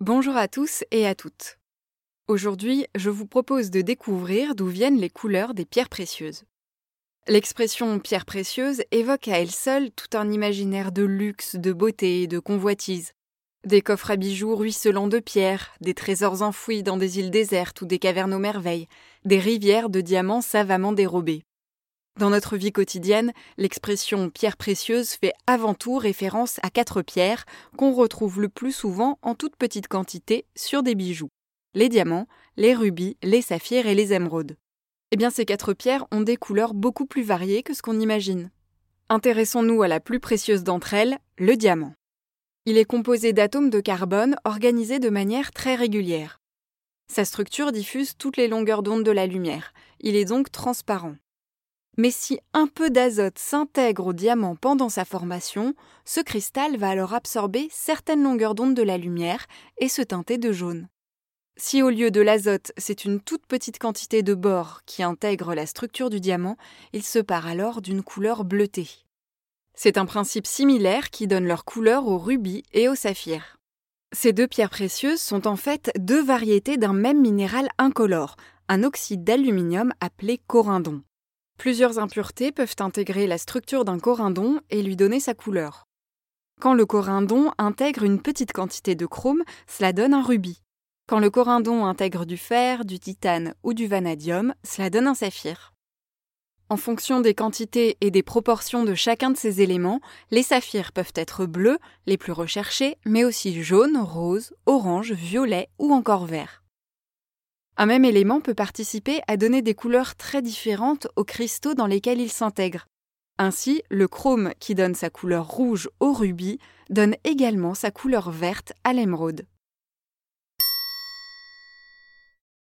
Bonjour à tous et à toutes. Aujourd'hui, je vous propose de découvrir d'où viennent les couleurs des pierres précieuses. L'expression pierre précieuse évoque à elle seule tout un imaginaire de luxe, de beauté et de convoitise. Des coffres à bijoux ruisselants de pierres, des trésors enfouis dans des îles désertes ou des cavernes aux merveilles, des rivières de diamants savamment dérobés. Dans notre vie quotidienne, l'expression pierre précieuse fait avant tout référence à quatre pierres qu'on retrouve le plus souvent en toute petite quantité sur des bijoux les diamants, les rubis, les saphirs et les émeraudes. Eh bien, ces quatre pierres ont des couleurs beaucoup plus variées que ce qu'on imagine. Intéressons-nous à la plus précieuse d'entre elles, le diamant. Il est composé d'atomes de carbone organisés de manière très régulière. Sa structure diffuse toutes les longueurs d'onde de la lumière. Il est donc transparent. Mais si un peu d'azote s'intègre au diamant pendant sa formation, ce cristal va alors absorber certaines longueurs d'onde de la lumière et se teinter de jaune. Si au lieu de l'azote, c'est une toute petite quantité de bore qui intègre la structure du diamant, il se part alors d'une couleur bleutée. C'est un principe similaire qui donne leur couleur au rubis et au saphir. Ces deux pierres précieuses sont en fait deux variétés d'un même minéral incolore, un oxyde d'aluminium appelé corindon. Plusieurs impuretés peuvent intégrer la structure d'un corindon et lui donner sa couleur. Quand le corindon intègre une petite quantité de chrome, cela donne un rubis. Quand le corindon intègre du fer, du titane ou du vanadium, cela donne un saphir. En fonction des quantités et des proportions de chacun de ces éléments, les saphirs peuvent être bleus, les plus recherchés, mais aussi jaunes, roses, orange, violet ou encore vert. Un même élément peut participer à donner des couleurs très différentes aux cristaux dans lesquels il s'intègre. Ainsi, le chrome qui donne sa couleur rouge au rubis donne également sa couleur verte à l'émeraude.